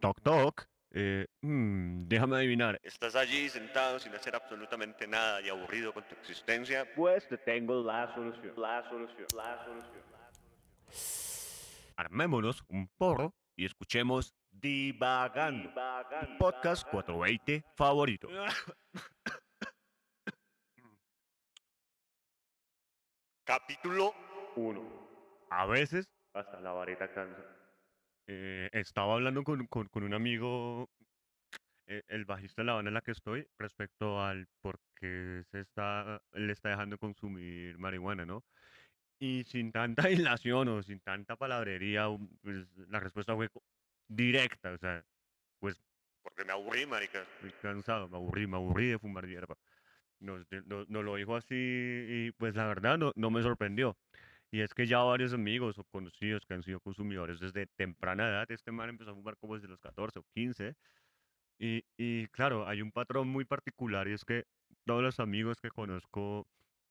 Toc toc. Eh, mm, déjame adivinar. ¿Estás allí sentado sin hacer absolutamente nada y aburrido con tu existencia? Pues te tengo la solución. La solución. La solución. Armémonos un porro y escuchemos Divagando. tu podcast 420 favorito. Capítulo 1. A veces hasta la varita cansa. Eh, estaba hablando con, con- con un amigo, eh, el bajista de la banda en la que estoy, respecto al por qué se está, le está dejando de consumir marihuana, ¿no? Y sin tanta dilación o sin tanta palabrería, um, pues la respuesta fue directa, o sea, pues porque me aburrí, marica, estoy cansado, me aburrí, me aburrí de fumar hierba. Nos, de- no- nos lo dijo así y pues la verdad no, no me sorprendió. Y es que ya varios amigos o conocidos que han sido consumidores desde temprana edad, este man empezó a fumar como desde los 14 o 15. Y, y claro, hay un patrón muy particular y es que todos los amigos que conozco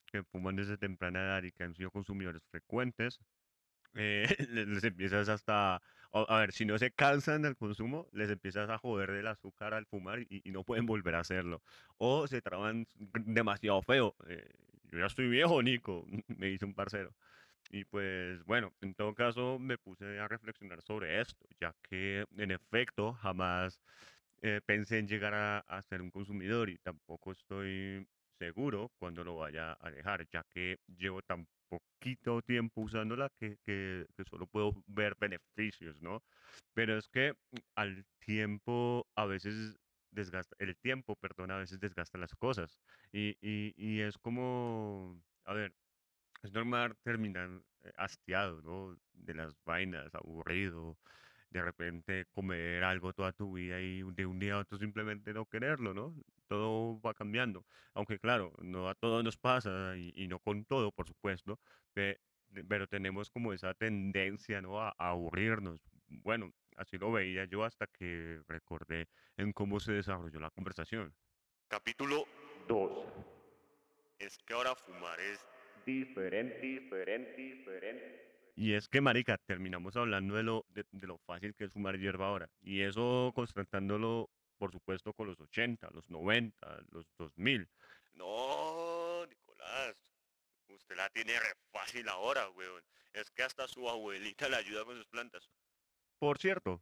que fuman desde temprana edad y que han sido consumidores frecuentes, eh, les, empiezas hasta, a ver, si no se cansan del consumo, les empiezas a joder del azúcar al fumar y, y no pueden volver a hacerlo. O se traban demasiado feo. eh, yo ya estoy viejo, Nico, me dice un parcero. Y pues bueno, en todo caso me puse a reflexionar sobre esto, ya que en efecto jamás eh, pensé en llegar a, a ser un consumidor y tampoco estoy seguro cuando lo vaya a dejar, ya que llevo tan poquito tiempo usándola que, que, que solo puedo ver beneficios, ¿no? Pero es que al tiempo a veces desgasta, el tiempo, perdón, a veces desgasta las cosas. Y, y, y es como, a ver, es normal terminar eh, hastiado, ¿no? De las vainas, aburrido, de repente comer algo toda tu vida y de un día a otro simplemente no quererlo, ¿no? Todo va cambiando. Aunque claro, no a todos nos pasa y, no con todo, por supuesto, pero tenemos como esa tendencia, ¿no? A, a aburrirnos. Bueno, así lo veía yo hasta que recordé en cómo se desarrolló la conversación. Capítulo 2. Es que ahora fumar es diferente, diferente, diferente. Y es que, marica, terminamos hablando de lo, de, de lo fácil que es fumar hierba ahora. Y eso contrastándolo, por supuesto, con los 80, los 90, los 2000. No, Nicolás, usted la tiene re fácil ahora, weón. Es que hasta su abuelita le ayuda con sus plantas. Por cierto,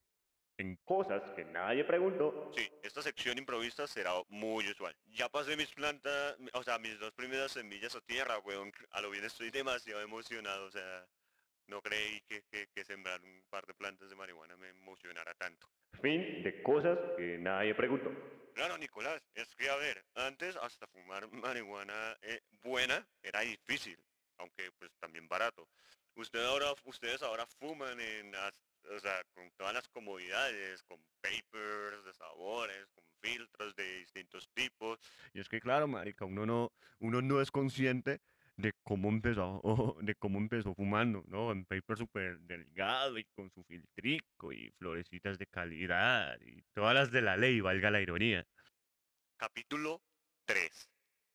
en cosas que nadie preguntó. Sí, esta sección improvista será muy usual. Ya pasé mis plantas, o sea, mis dos primeras semillas a tierra, weón. A lo bien estoy demasiado emocionado, o sea, no creí que, que, que sembrar un par de plantas de marihuana me emocionara tanto. Fin de cosas que nadie preguntó. Claro, Nicolás, es que a ver, antes hasta fumar marihuana eh, buena era difícil, aunque pues también barato. Usted ahora, ustedes ahora fuman en, as- o sea, con todas las comodidades, con papers de sabores, con filtros de distintos tipos. Y es que claro, marica, uno no, uno no es consciente de cómo empezó, o de cómo empezó fumando, ¿no? En paper súper delgado y con su filtrico y florecitas de calidad y todas las de la ley, valga la ironía. Capítulo 3.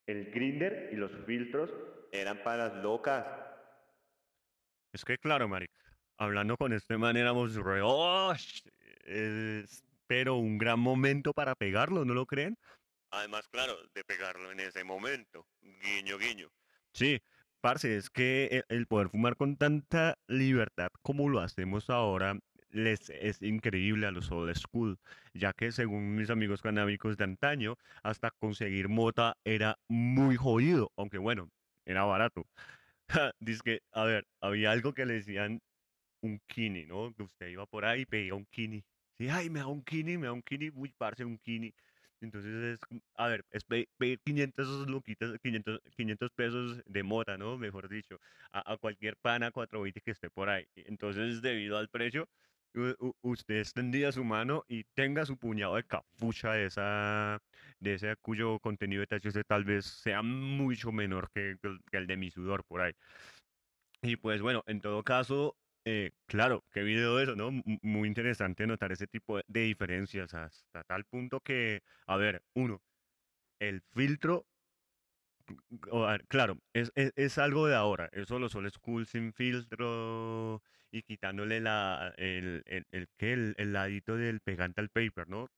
El grinder y los filtros eran para las locas. Es que claro, marica, hablando con este man éramos re, "Oh, es- pero un gran momento para pegarlo, ¿no lo creen? Además, claro, de pegarlo en ese momento. Guiño, guiño. Sí, parce, es que e- el poder fumar con tanta libertad como lo hacemos ahora les es increíble a los old school, ya que según mis amigos canábicos de antaño, hasta conseguir mota era muy jodido, aunque bueno, era barato. Dice que, a ver, había algo que le decían un kini, ¿no? Usted iba por ahí y pedía un kini. Sí, ay, me da un kini, me da un kini, uy, parce, un kini. Entonces es, a ver, es pe- pedir 500 luquitas, 500, 500 pesos de mota, ¿no? Mejor dicho, a, a cualquier pana 420 que esté por ahí. Entonces, debido al precio, u- u- usted extendía su mano y tenga su puñado de capucha de esa, de ese cuyo contenido de THC tal vez sea mucho menor que, que el de mi sudor por ahí. Y pues bueno, en todo caso, eh, claro, qué video eso, ¿no? M- Muy interesante notar ese tipo de, de diferencias hasta tal punto que, a ver, uno, el filtro, o, a ver, claro, es, es, es algo de ahora, eso los old school sin filtro y quitándole la, el, el, el, ¿qué? el, el ladito del pegante al paper, ¿no?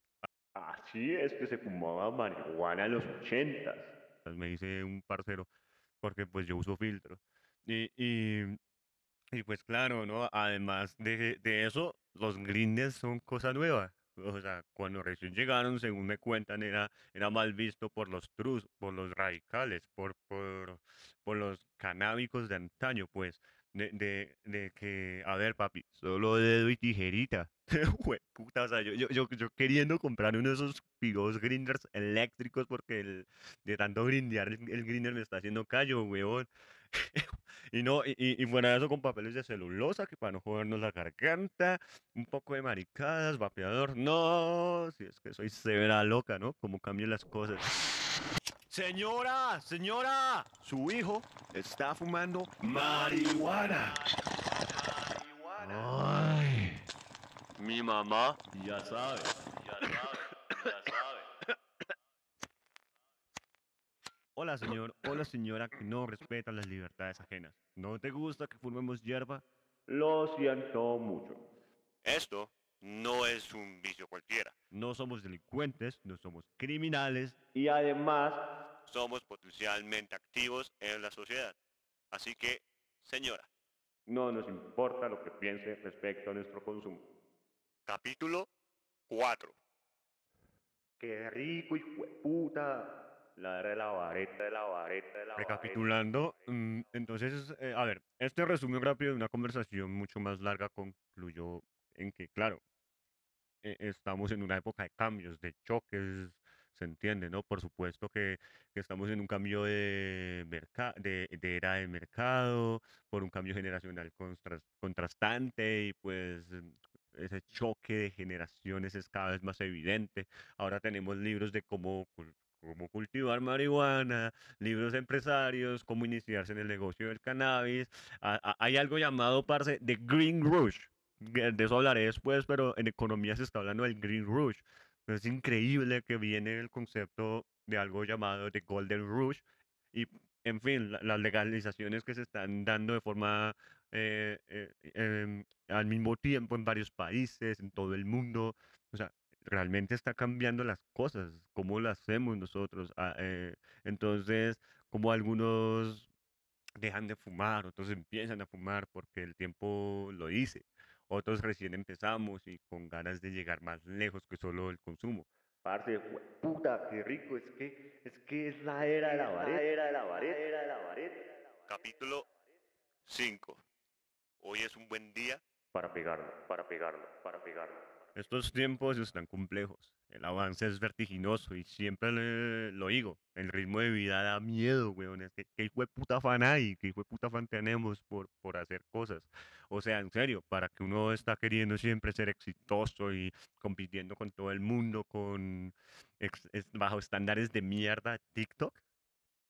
Así es que se fumaba marihuana en los ochentas. Me dice un parcero, porque pues yo uso filtro. Y, y, y pues claro, ¿no? Además de, de eso, los grinders son cosa nueva. O sea, cuando recién llegaron, según me cuentan, era, era mal visto por los trus, por los radicales, por, por, por los canábicos de antaño, pues. De, de, de que, a ver, papi, solo dedo y tijerita. Puta, o sea, yo, yo, yo, yo queriendo comprar uno de esos pigos grinders eléctricos porque el, de tanto grindear el, el grinder me está haciendo callo, weón. y no, y, y fuera de eso con papeles de celulosa, que para no jodernos la garganta, un poco de maricadas, vapeador. No, si es que soy severa loca, ¿no? Como cambian las cosas. Señora, señora, su hijo está fumando marihuana. Ay, mi mamá ya sabe. Ya sabe, ya sabe. Hola, señor. Hola, señora que no respeta las libertades ajenas. ¿No te gusta que fumemos hierba? Lo siento mucho. Esto no es un vicio cualquiera. No somos delincuentes, no somos criminales Y además, somos potencialmente activos en la sociedad. Así que, señora, no nos importa lo que piense respecto a nuestro consumo. capítulo 4. Qué rico, puta. La de la vareta, de la vareta, de la Recapitulando, mm, entonces, eh, a ver, este resumen rápido de una conversación mucho más larga concluyó en que, claro, eh, estamos en una época de cambios, de choques, se entiende, ¿no? Por supuesto que, que estamos en un cambio de, de, de era de mercado, por un cambio generacional contras- contrastante y pues ese choque de generaciones es cada vez más evidente. Ahora tenemos libros de cómo, cómo cultivar marihuana, libros de empresarios, cómo iniciarse en el negocio del cannabis. A- a- hay algo llamado, parce, de Green Rush. De eso hablaré después, pero en economía se está hablando del Green Rush. Es increíble que viene el concepto de algo llamado de Golden Rush y, en fin, la- las legalizaciones que se están dando de forma eh, eh, em, al mismo tiempo en varios países, en todo el mundo. O sea, realmente está cambiando las cosas, cómo las hacemos nosotros. ah, eh, entonces, como algunos dejan de fumar, otros empiezan a fumar porque el tiempo lo dice. Otros recién empezamos y con ganas de llegar más lejos que solo el consumo. Parce, puta, qué rico. Es que, es que es la era de la vareta. era de la vareta, era de la vareta. Capítulo 5. Hoy es un buen día. Para pegarlo, para pegarlo, para pegarlo. Estos tiempos están complejos. El avance es vertiginoso y siempre le- lo digo. El ritmo de vida da miedo, weón. Es que, ¿qué hijo de puta fan hay? ¿Qué hijo de puta fan tenemos por, por hacer cosas? O sea, en serio, para que uno está queriendo siempre ser exitoso y compitiendo con todo el mundo, con ex- es- bajo estándares de mierda, TikTok.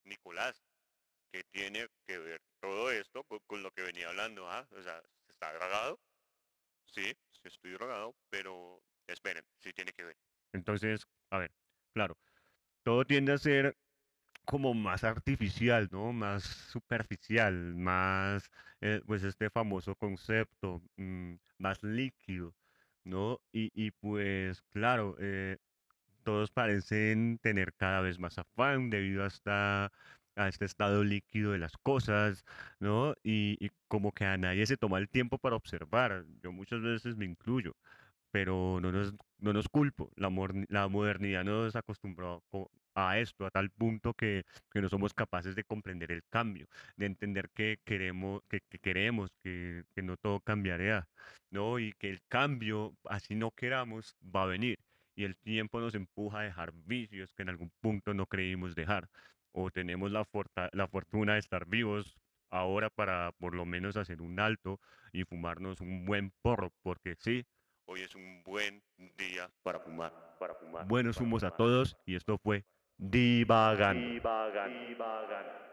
Nicolás, ¿qué tiene que ver todo esto con, con lo que venía hablando? ¿ah? O sea, ¿está drogado? Sí, estoy drogado, pero esperen, sí tiene que ver. Entonces, a ver, claro, todo tiende a ser como más artificial, ¿no? Más superficial, más, eh, pues este famoso concepto, mm, más líquido, ¿no? Y, y pues, claro, eh, todos parecen tener cada vez más afán debido a, esta, a este estado líquido de las cosas, ¿no? Y, y como que a nadie se toma el tiempo para observar. Yo muchas veces me incluyo, pero no nos, no nos culpo. La, la modernidad nos acostumbró co- a esto, a tal punto que, que no somos capaces de comprender el cambio, de entender que queremos, que, que queremos, que, que no todo cambiará, ¿no? Y que el cambio, así no queramos, va a venir y el tiempo nos empuja a dejar vicios que en algún punto no creímos dejar. O tenemos la, fortuna de estar vivos ahora para por lo menos hacer un alto y fumarnos un buen porro, porque sí, hoy es un buen día Para fumar, para fumar. Buenos para humos a todos y esto fue Divagando. Divagan, divagan.